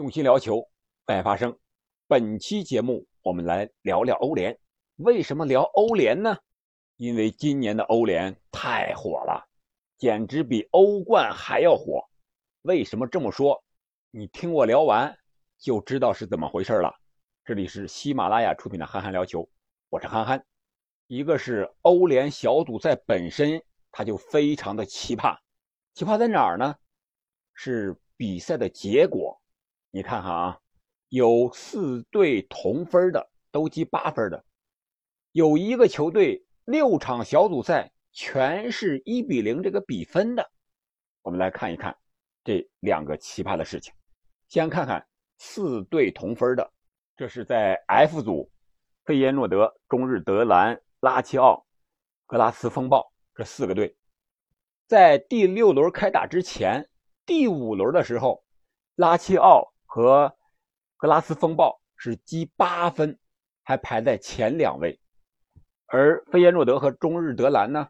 用心聊球，爱发声。本期节目我们来聊聊欧联。为什么聊欧联呢？因为今年的欧联太火了，简直比欧冠还要火。为什么这么说？你听我聊完就知道是怎么回事了。这里是喜马拉雅出品的《憨憨聊球》，我是憨憨。一个是欧联小组赛本身，它就非常的奇葩。奇葩在哪儿呢？是比赛的结果。你看看啊，有四队同分的，都积八分的；有一个球队六场小组赛全是一比零这个比分的。我们来看一看这两个奇葩的事情。先看看四队同分的，这是在 F 组，费耶诺德、中日德兰、拉齐奥、格拉斯风暴这四个队，在第六轮开打之前，第五轮的时候，拉齐奥。和格拉斯风暴是积八分，还排在前两位，而费耶诺德和中日德兰呢，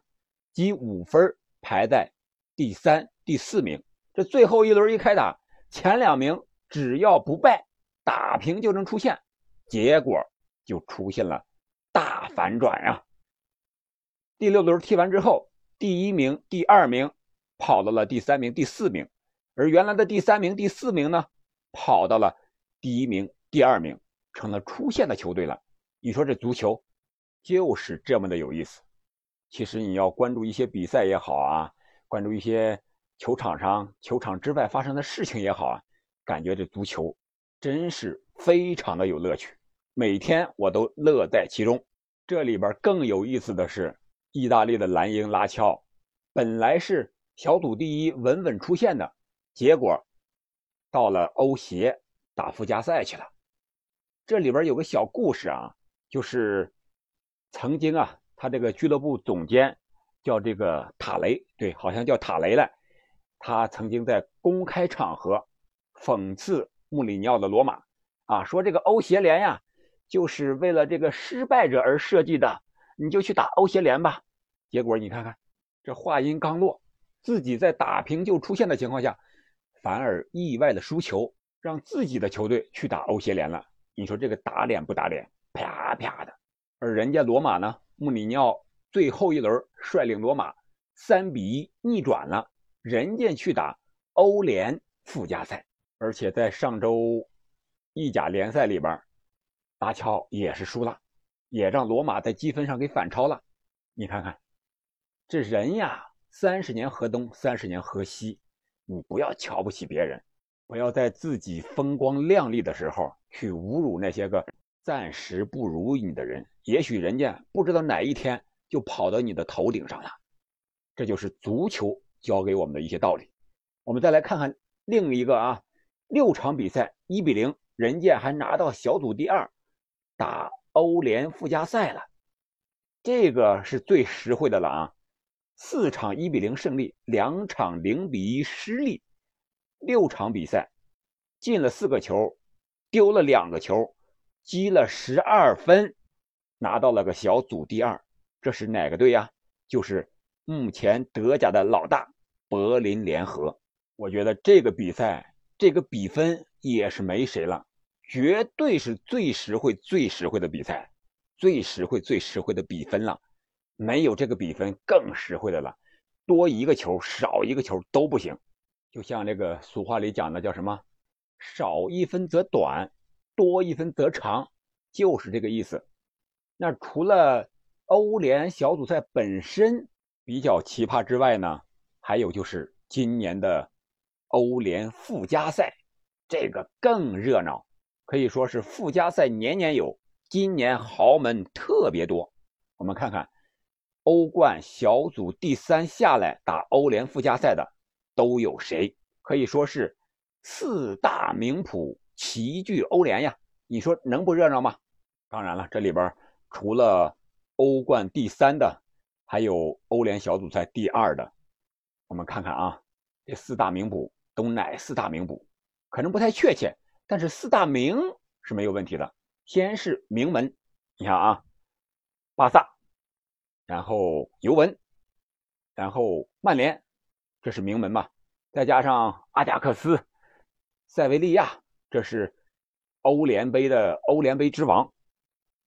积五分，排在第三、第四名。这最后一轮一开打，前两名只要不败，打平就能出线，结果就出现了大反转呀！第六轮踢完之后，第一名、第二名跑到了第三名、第四名，而原来的第三名、第四名呢？跑到了第一名、第二名，成了出线的球队了。你说这足球就是这么的有意思。其实你要关注一些比赛也好啊，关注一些球场上、球场之外发生的事情也好啊，感觉这足球真是非常的有乐趣，每天我都乐在其中。这里边更有意思的是，意大利的蓝鹰拉乔本来是小组第一，稳稳出线的，结果。到了欧协打附加赛去了，这里边有个小故事啊，就是曾经啊，他这个俱乐部总监叫这个塔雷，对，好像叫塔雷了。他曾经在公开场合讽刺穆里尼奥的罗马啊，说这个欧协联呀，就是为了这个失败者而设计的，你就去打欧协联吧。结果你看看，这话音刚落，自己在打平就出现的情况下。反而意外的输球，让自己的球队去打欧协联了。你说这个打脸不打脸？啪啪的。而人家罗马呢，穆里尼奥最后一轮率领罗马三比一逆转了，人家去打欧联附加赛，而且在上周意甲联赛里边，达乔也是输了，也让罗马在积分上给反超了。你看看，这人呀，三十年河东，三十年河西。你不要瞧不起别人，不要在自己风光亮丽的时候去侮辱那些个暂时不如你的人。也许人家不知道哪一天就跑到你的头顶上了。这就是足球教给我们的一些道理。我们再来看看另一个啊，六场比赛一比零，人家还拿到小组第二，打欧联附加赛了。这个是最实惠的了啊。四场一比零胜利，两场零比一失利，六场比赛进了四个球，丢了两个球，积了十二分，拿到了个小组第二。这是哪个队呀？就是目前德甲的老大柏林联合。我觉得这个比赛这个比分也是没谁了，绝对是最实惠、最实惠的比赛，最实惠、最实惠的比分了。没有这个比分更实惠的了，多一个球少一个球都不行。就像这个俗话里讲的叫什么？少一分则短，多一分则长，就是这个意思。那除了欧联小组赛本身比较奇葩之外呢，还有就是今年的欧联附加赛，这个更热闹，可以说是附加赛年年有，今年豪门特别多。我们看看。欧冠小组第三下来打欧联附加赛的都有谁？可以说是四大名捕齐聚欧联呀！你说能不热闹吗？当然了，这里边除了欧冠第三的，还有欧联小组赛第二的。我们看看啊，这四大名捕都哪四大名捕？可能不太确切，但是四大名是没有问题的。先是名门，你看啊，巴萨。然后尤文，然后曼联，这是名门嘛？再加上阿贾克斯、塞维利亚，这是欧联杯的欧联杯之王。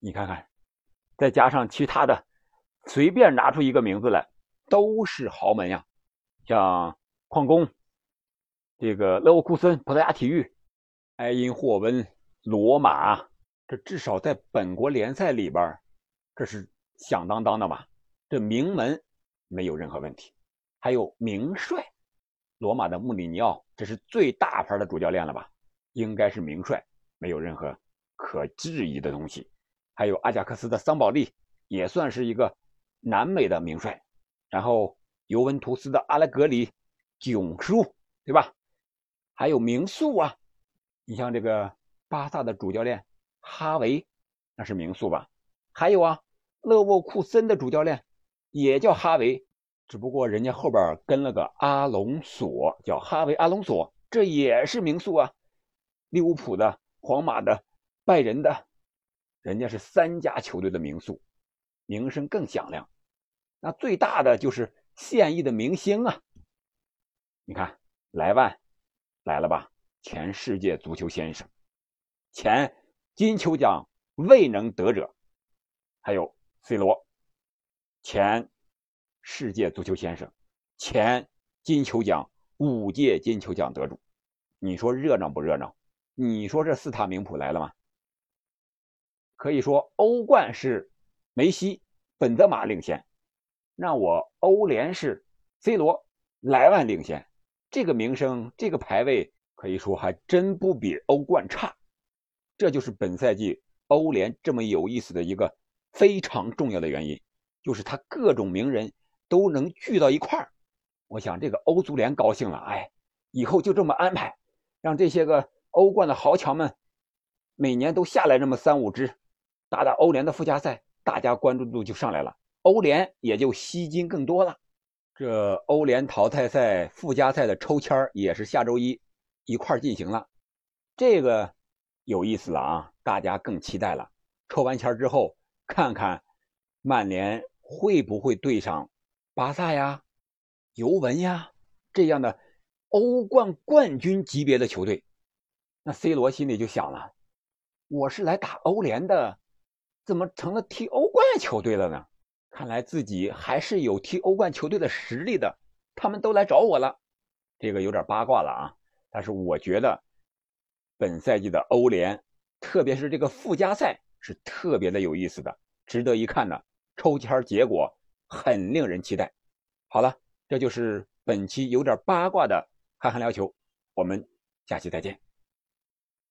你看看，再加上其他的，随便拿出一个名字来，都是豪门呀，像矿工、这个勒沃库森、葡萄牙体育、埃因霍温、罗马，这至少在本国联赛里边，这是响当当的嘛。这名门没有任何问题，还有名帅，罗马的穆里尼奥，这是最大牌的主教练了吧？应该是名帅，没有任何可质疑的东西。还有阿贾克斯的桑保利，也算是一个南美的名帅。然后尤文图斯的阿莱格里，囧叔，对吧？还有名宿啊，你像这个巴萨的主教练哈维，那是名宿吧？还有啊，勒沃库森的主教练也叫哈维，只不过人家后边跟了个阿隆索，叫哈维阿隆索，这也是名宿啊。利物浦的、皇马的、拜仁的。人家是三家球队的名宿，名声更响亮。那最大的就是现役的明星啊！你看莱万来了吧？前世界足球先生，前金球奖未能得者，还有 C 罗，前世界足球先生，前金球奖五届金球奖得主。你说热闹不热闹？你说这四大名捕来了吗？可以说，欧冠是梅西、本泽马领先，那我欧联是 C 罗、莱万领先。这个名声、这个排位，可以说还真不比欧冠差。这就是本赛季欧联这么有意思的一个非常重要的原因，就是他各种名人都能聚到一块儿。我想这个欧足联高兴了，哎，以后就这么安排，让这些个欧冠的豪强们每年都下来这么三五支。打打欧联的附加赛，大家关注度就上来了，欧联也就吸金更多了。这欧联淘汰赛附加赛的抽签也是下周一一块进行了，这个有意思了啊！大家更期待了。抽完签之后，看看曼联会不会对上巴萨呀、尤文呀这样的欧冠冠军级别的球队。那 C 罗心里就想了：我是来打欧联的。怎么成了踢欧冠球队了呢？看来自己还是有踢欧冠球队的实力的。他们都来找我了，这个有点八卦了啊。但是我觉得本赛季的欧联，特别是这个附加赛是特别的有意思的，值得一看的。抽签结果很令人期待。好了，这就是本期有点八卦的憨憨聊球，我们下期再见。